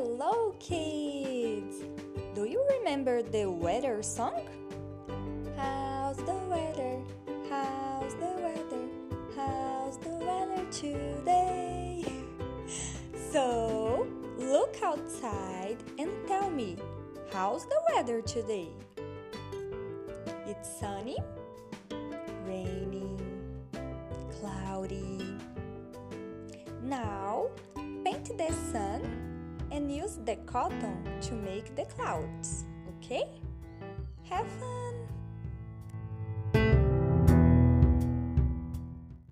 Hello, kids! Do you remember the weather song? How's the weather? How's the weather? How's the weather today? So, look outside and tell me, how's the weather today? It's sunny, rainy, cloudy. Now, paint the sun the cotton to make the clouds, okay? Have fun!